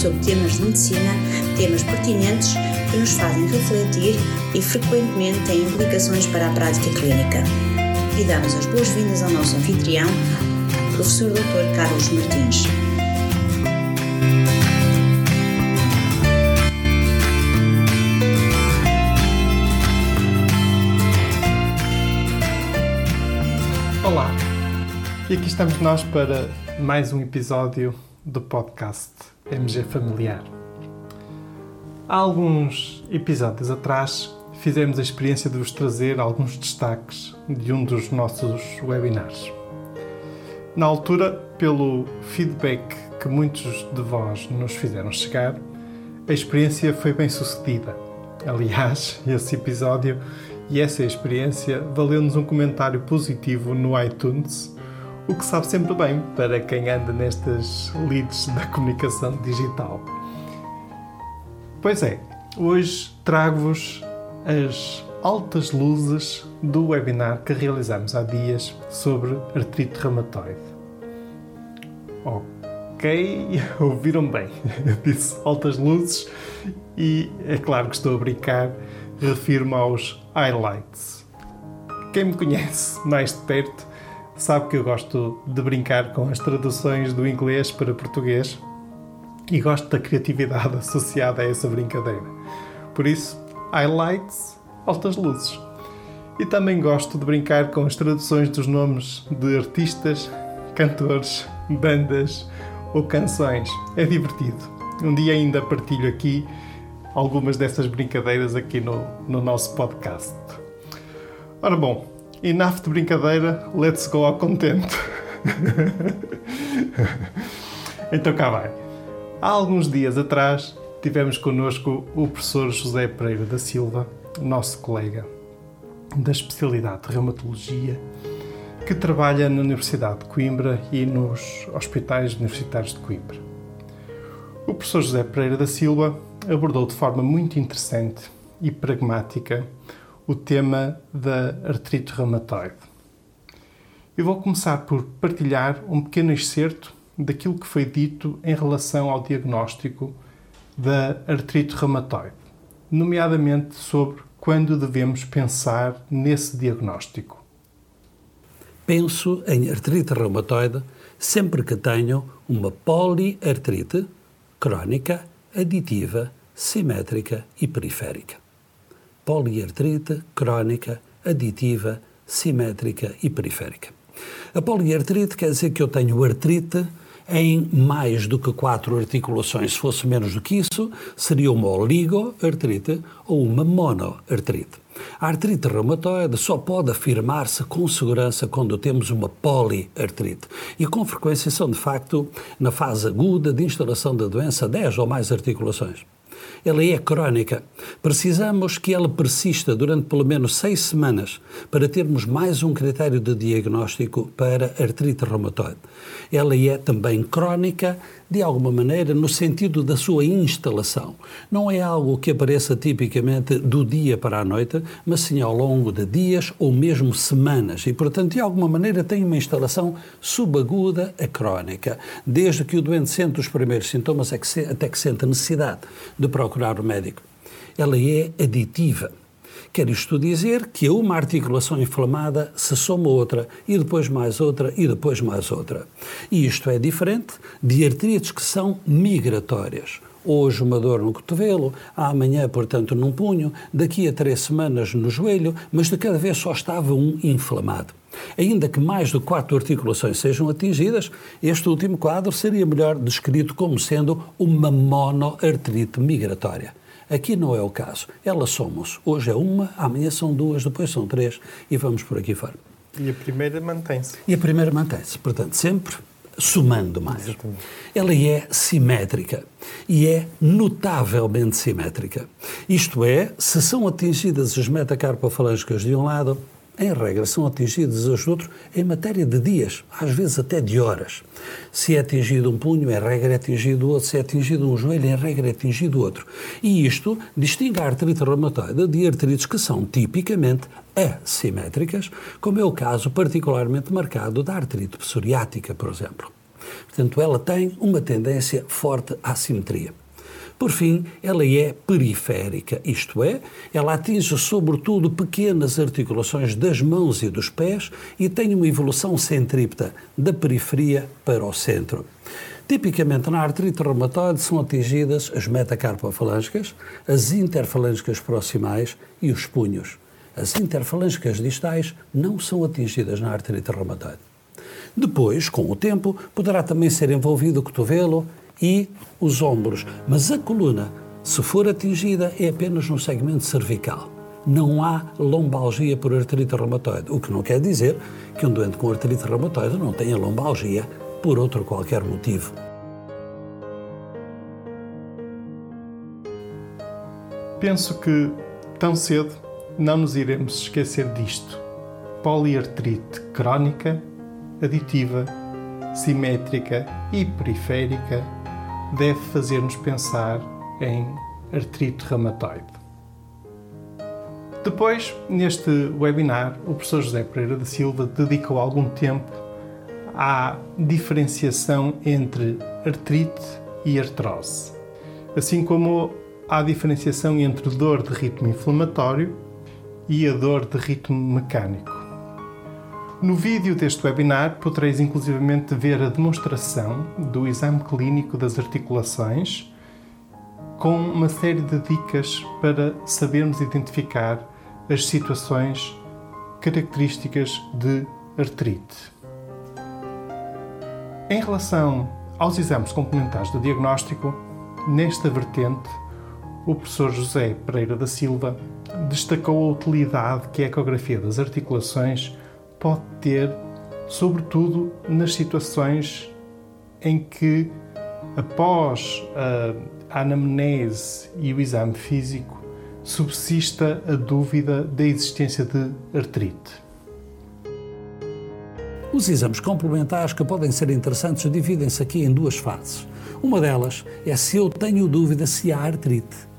sobre temas de medicina, temas pertinentes que nos fazem refletir e frequentemente têm implicações para a prática clínica. E damos as boas-vindas ao nosso anfitrião, professor Dr. Carlos Martins. Olá, e aqui estamos nós para mais um episódio do podcast MG Familiar. Há alguns episódios atrás fizemos a experiência de vos trazer alguns destaques de um dos nossos webinars. Na altura, pelo feedback que muitos de vós nos fizeram chegar, a experiência foi bem sucedida. Aliás, esse episódio e essa experiência valeu-nos um comentário positivo no iTunes, o que sabe sempre bem para quem anda nestas leads da comunicação digital. Pois é, hoje trago-vos as altas luzes do webinar que realizamos há dias sobre artrite reumatoide. Ok, ouviram bem. Eu disse altas luzes e é claro que estou a brincar, refiro-me aos highlights. Quem me conhece mais de perto sabe que eu gosto de brincar com as traduções do inglês para português e gosto da criatividade associada a essa brincadeira. Por isso, highlights, altas luzes. E também gosto de brincar com as traduções dos nomes de artistas, cantores, bandas ou canções. É divertido. Um dia ainda partilho aqui algumas dessas brincadeiras aqui no, no nosso podcast. Ora bom, enough de brincadeira, let's go ao contente. então cá vai. Há alguns dias atrás tivemos connosco o professor José Pereira da Silva, nosso colega da especialidade de reumatologia, que trabalha na Universidade de Coimbra e nos hospitais universitários de Coimbra. O professor José Pereira da Silva abordou de forma muito interessante e pragmática o tema da artrite reumatoide. Eu vou começar por partilhar um pequeno excerto daquilo que foi dito em relação ao diagnóstico da artrite reumatoide, nomeadamente sobre quando devemos pensar nesse diagnóstico. Penso em artrite reumatoide sempre que tenho uma poliartrite crónica, aditiva, simétrica e periférica poliartrite crónica, aditiva, simétrica e periférica. A poliartrite quer dizer que eu tenho artrite em mais do que quatro articulações. Se fosse menos do que isso, seria uma oligoartrite ou uma monoartrite. A artrite reumatoide só pode afirmar-se com segurança quando temos uma poliartrite. E com frequência são, de facto, na fase aguda de instalação da doença, 10 ou mais articulações ela é crónica. Precisamos que ela persista durante pelo menos seis semanas para termos mais um critério de diagnóstico para artrite reumatoide. Ela é também crónica de alguma maneira, no sentido da sua instalação. Não é algo que apareça tipicamente do dia para a noite, mas sim ao longo de dias ou mesmo semanas. E, portanto, de alguma maneira tem uma instalação subaguda a crónica. Desde que o doente sente os primeiros sintomas até que sente a necessidade de procurar o médico. Ela é aditiva. Quer isto dizer que a uma articulação inflamada se soma outra, e depois mais outra, e depois mais outra. E isto é diferente de artrites que são migratórias. Hoje uma dor no cotovelo, amanhã, portanto, num punho, daqui a três semanas no joelho, mas de cada vez só estava um inflamado. Ainda que mais de quatro articulações sejam atingidas, este último quadro seria melhor descrito como sendo uma monoartrite migratória. Aqui não é o caso. Elas somos. Hoje é uma, amanhã são duas, depois são três e vamos por aqui fora. E a primeira mantém-se. E a primeira mantém-se. Portanto, sempre somando mais. Exatamente. Ela é simétrica e é notavelmente simétrica. Isto é, se são atingidas as metacarpofalângicas de um lado, em regra, são atingidos os outros em matéria de dias, às vezes até de horas. Se é atingido um punho, em regra é atingido outro. Se é atingido um joelho, em regra é atingido outro. E isto distingue a artrite reumatoide de artrites que são tipicamente assimétricas, como é o caso particularmente marcado da artrite psoriática, por exemplo. Portanto, ela tem uma tendência forte à simetria. Por fim, ela é periférica, isto é, ela atinge sobretudo pequenas articulações das mãos e dos pés e tem uma evolução centrípeta da periferia para o centro. Tipicamente na artrite reumatoide são atingidas as metacarpofalângicas, as interfalângicas proximais e os punhos. As interfalângicas distais não são atingidas na artrite reumatoide. Depois, com o tempo, poderá também ser envolvido o cotovelo e os ombros, mas a coluna, se for atingida, é apenas no segmento cervical. Não há lombalgia por artrite reumatoide, o que não quer dizer que um doente com artrite reumatoide não tenha lombalgia por outro qualquer motivo. Penso que, tão cedo, não nos iremos esquecer disto. Poliartrite crónica, aditiva, simétrica e periférica deve fazer-nos pensar em artrite reumatoide. Depois, neste webinar, o professor José Pereira da Silva dedicou algum tempo à diferenciação entre artrite e artrose, assim como à diferenciação entre dor de ritmo inflamatório e a dor de ritmo mecânico. No vídeo deste webinar podereis inclusivamente ver a demonstração do exame clínico das articulações com uma série de dicas para sabermos identificar as situações características de artrite. Em relação aos exames complementares de diagnóstico, nesta vertente, o professor José Pereira da Silva destacou a utilidade que a ecografia das articulações pode ter, sobretudo nas situações em que, após a anamnese e o exame físico, subsista a dúvida da existência de artrite. Os exames complementares que podem ser interessantes dividem-se aqui em duas fases. Uma delas é se eu tenho dúvida se há artrite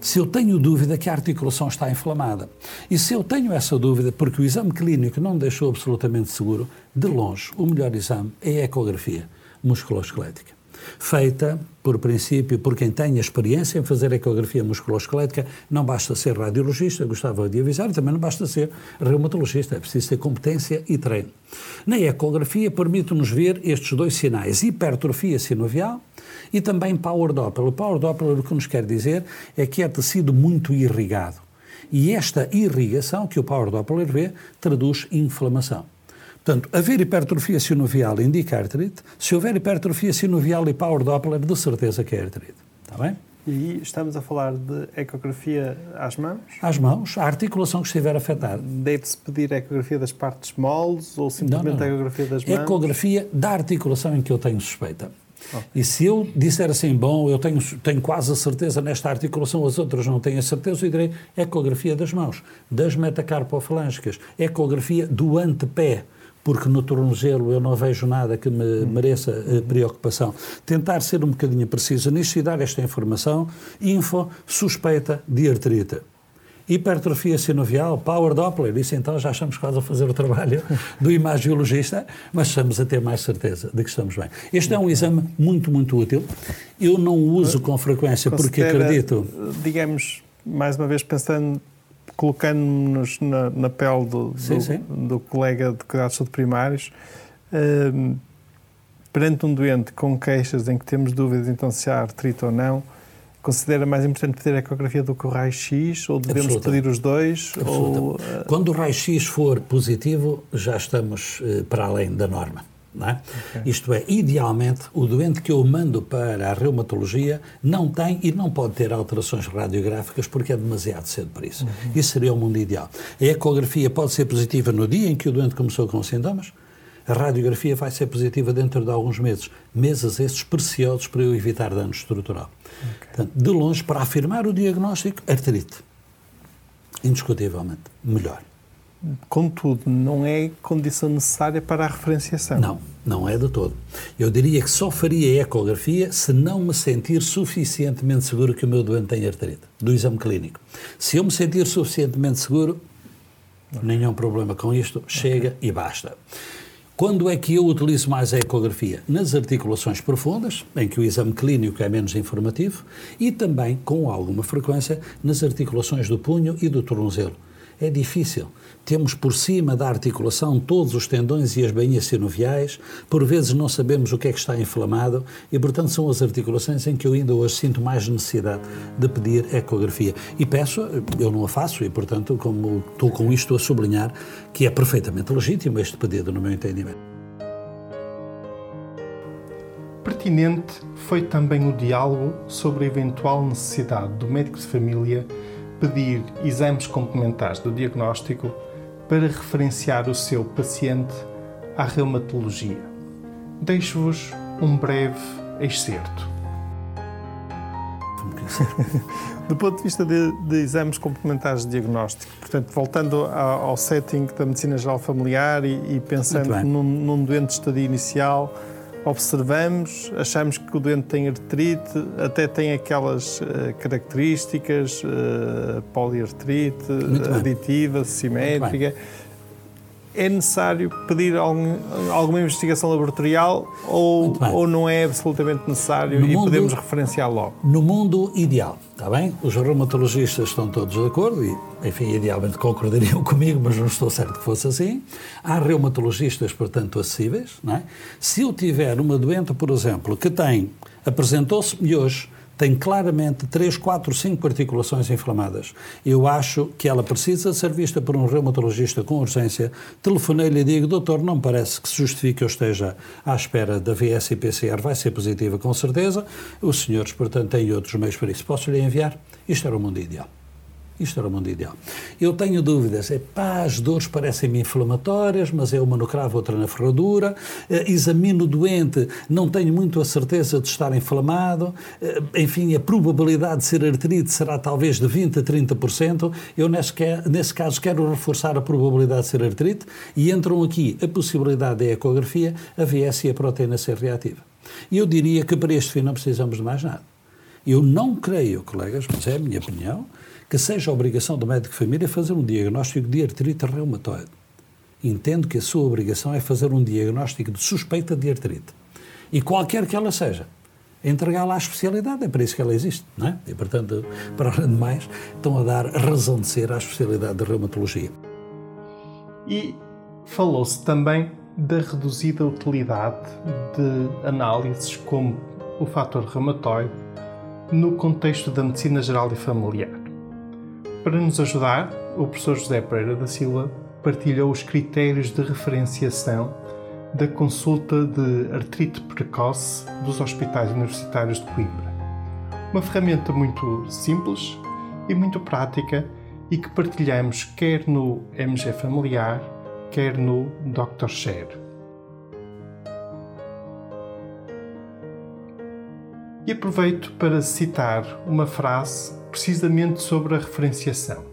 se eu tenho dúvida que a articulação está inflamada. E se eu tenho essa dúvida, porque o exame clínico não deixou absolutamente seguro, de longe, o melhor exame é a ecografia musculoesquelética. Feita, por princípio, por quem tem experiência em fazer ecografia musculoesquelética, não basta ser radiologista, gostava de avisar, também não basta ser reumatologista, é preciso ter competência e treino. Na ecografia permite-nos ver estes dois sinais, hipertrofia sinovial e também Power Doppler. O Power Doppler o que nos quer dizer é que é tecido muito irrigado. E esta irrigação que o Power Doppler vê traduz inflamação. Portanto, haver hipertrofia sinovial indica artrite. Se houver hipertrofia sinovial e Power Doppler, de certeza que é artrite. Está bem? E estamos a falar de ecografia às mãos? Às mãos, a articulação que estiver afetada. Deve-se pedir ecografia das partes moles ou simplesmente não, não, não. ecografia das mãos? Ecografia da articulação em que eu tenho suspeita. Okay. E se eu disser assim, bom, eu tenho, tenho quase a certeza nesta articulação, as outras não têm a certeza, eu direi ecografia das mãos, das metacarpofalângicas, ecografia do antepé, porque no tornozelo eu não vejo nada que me hum. mereça uh, preocupação. Tentar ser um bocadinho preciso nisso e dar esta informação, info, suspeita de artrite hipertrofia sinovial, power Doppler, isso então já estamos quase a fazer o trabalho do imagiologista, mas estamos a ter mais certeza de que estamos bem. Este é um exame muito, muito útil. Eu não o uso com frequência porque acredito. Digamos, mais uma vez pensando colocando-nos na, na, pele do, sim, do, sim. do, colega de cuidados de primários, uh, perante um doente com queixas em que temos dúvidas então se há artrite ou não, Considera mais importante pedir a ecografia do que o raio-x ou devemos pedir os dois? Ou, uh... Quando o raio-x for positivo, já estamos uh, para além da norma. É? Okay. Isto é, idealmente, o doente que eu mando para a reumatologia não tem e não pode ter alterações radiográficas porque é demasiado cedo para isso. Uhum. Isso seria o mundo ideal. A ecografia pode ser positiva no dia em que o doente começou com sintomas, a radiografia vai ser positiva dentro de alguns meses. Meses esses preciosos para eu evitar dano estrutural. Okay. Portanto, de longe, para afirmar o diagnóstico, artrite. Indiscutivelmente. Melhor. Contudo, não é condição necessária para a referenciação. Não, não é de todo. Eu diria que só faria ecografia se não me sentir suficientemente seguro que o meu doente tem artrite, do exame clínico. Se eu me sentir suficientemente seguro, okay. nenhum problema com isto, chega okay. e basta. Quando é que eu utilizo mais a ecografia? Nas articulações profundas, em que o exame clínico é menos informativo, e também, com alguma frequência, nas articulações do punho e do tornozelo. É difícil. Temos por cima da articulação todos os tendões e as bainhas sinoviais, por vezes não sabemos o que é que está inflamado e, portanto, são as articulações em que eu ainda hoje sinto mais necessidade de pedir ecografia. E peço, eu não a faço e, portanto, como estou com isto a sublinhar, que é perfeitamente legítimo este pedido, no meu entendimento. Pertinente foi também o diálogo sobre a eventual necessidade do médico de família pedir exames complementares do diagnóstico para referenciar o seu paciente à reumatologia. Deixo-vos um breve excerto. do ponto de vista de, de, exames complementares de diagnóstico, portanto, voltando ao, ao setting da medicina geral familiar e, e pensando num, num doente de estadia inicial, observamos, achamos que o doente tem artrite, até tem aquelas uh, características, uh, poliartrite, aditiva, simétrica. É necessário pedir algum, alguma investigação laboratorial ou, ou não é absolutamente necessário no e mundo, podemos referenciar logo? No mundo ideal, está bem? Os reumatologistas estão todos de acordo e, enfim, idealmente concordariam comigo, mas não estou certo que fosse assim. Há reumatologistas, portanto, acessíveis, não é? Se eu tiver uma doente, por exemplo, que tem, apresentou-se-me hoje tem claramente 3, 4, 5 articulações inflamadas. Eu acho que ela precisa ser vista por um reumatologista com urgência. Telefonei-lhe e digo, doutor, não parece que se justifique que eu esteja à espera da VS e PCR, vai ser positiva com certeza. Os senhores, portanto, têm outros meios para isso. Posso-lhe enviar? Isto era o mundo ideal. Isto era o mundo ideal. Eu tenho dúvidas. É pá, as dores parecem-me inflamatórias, mas é uma no cravo, outra na ferradura. Uh, examino o doente, não tenho muito a certeza de estar inflamado. Uh, enfim, a probabilidade de ser artrite será talvez de 20% a 30%. Eu, nesse, nesse caso, quero reforçar a probabilidade de ser artrite e entram aqui a possibilidade da ecografia, a VS e a proteína C reativa. E eu diria que para este fim não precisamos de mais nada. Eu não creio, colegas, mas é a minha opinião, que seja a obrigação do médico de família fazer um diagnóstico de artrite reumatoide. Entendo que a sua obrigação é fazer um diagnóstico de suspeita de artrite. E qualquer que ela seja, entregá-la à especialidade, é para isso que ela existe, não é? E, portanto, para além de mais, estão a dar razão de ser à especialidade de reumatologia. E falou-se também da reduzida utilidade de análises como o fator reumatoide no contexto da medicina geral e familiar. Para nos ajudar, o professor José Pereira da Silva partilhou os critérios de referenciação da consulta de artrite precoce dos hospitais universitários de Coimbra. Uma ferramenta muito simples e muito prática e que partilhamos quer no MG Familiar, quer no Dr. Share. E aproveito para citar uma frase precisamente sobre a referenciação.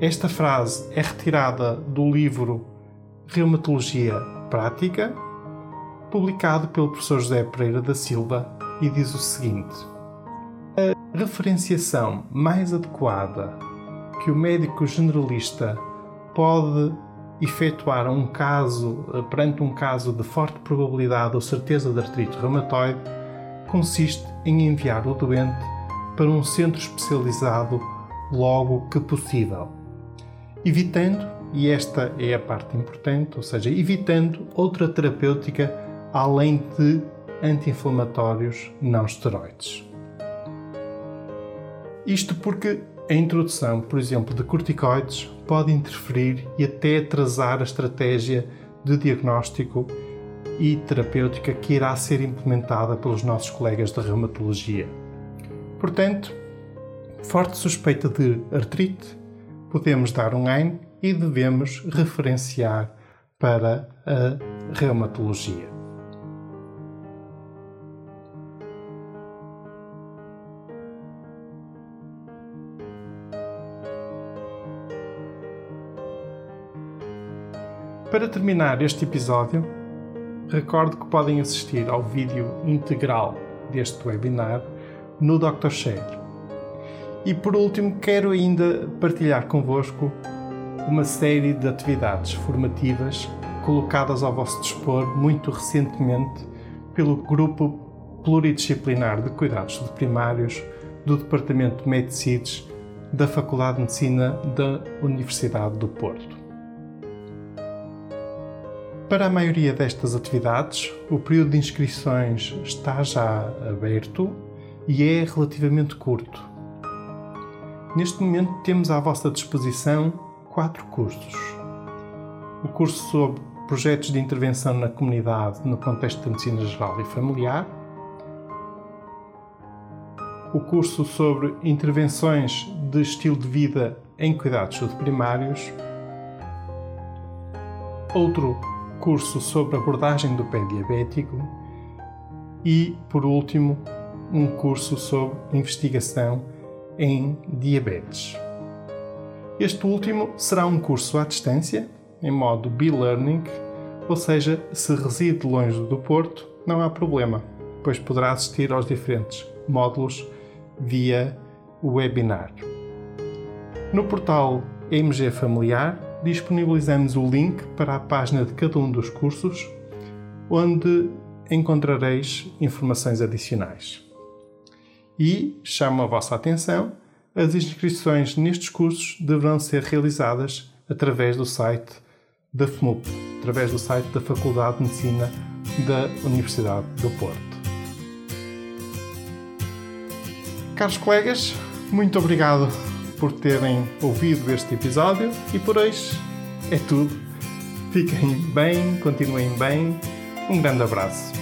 Esta frase é retirada do livro Reumatologia Prática, publicado pelo professor José Pereira da Silva, e diz o seguinte: A referenciação mais adequada que o médico generalista pode efetuar um caso perante um caso de forte probabilidade ou certeza de artrite reumatoide consiste em enviar o doente para um centro especializado logo que possível, evitando, e esta é a parte importante, ou seja, evitando outra terapêutica além de anti-inflamatórios não esteroides. Isto porque a introdução, por exemplo, de corticoides pode interferir e até atrasar a estratégia de diagnóstico e terapêutica que irá ser implementada pelos nossos colegas da reumatologia. Portanto, forte suspeita de artrite, podemos dar um AIN e devemos referenciar para a reumatologia. Para terminar este episódio, recordo que podem assistir ao vídeo integral deste webinar no Dr. Share. E por último, quero ainda partilhar convosco uma série de atividades formativas colocadas ao vosso dispor muito recentemente pelo Grupo Pluridisciplinar de Cuidados de Primários do Departamento de Medicides da Faculdade de Medicina da Universidade do Porto. Para a maioria destas atividades, o período de inscrições está já aberto e é relativamente curto. Neste momento temos à vossa disposição quatro cursos. O curso sobre projetos de intervenção na comunidade no contexto da medicina geral e familiar, o curso sobre intervenções de estilo de vida em cuidados primários, outro curso sobre abordagem do pé diabético e, por último, um curso sobre investigação em diabetes. Este último será um curso à distância, em modo B-Learning, ou seja, se reside longe do Porto, não há problema, pois poderá assistir aos diferentes módulos via webinar. No portal MG Familiar disponibilizamos o link para a página de cada um dos cursos, onde encontrareis informações adicionais. E chamo a vossa atenção: as inscrições nestes cursos deverão ser realizadas através do site da FMUP, através do site da Faculdade de Medicina da Universidade do Porto. Caros colegas, muito obrigado por terem ouvido este episódio e por hoje é tudo. Fiquem bem, continuem bem. Um grande abraço.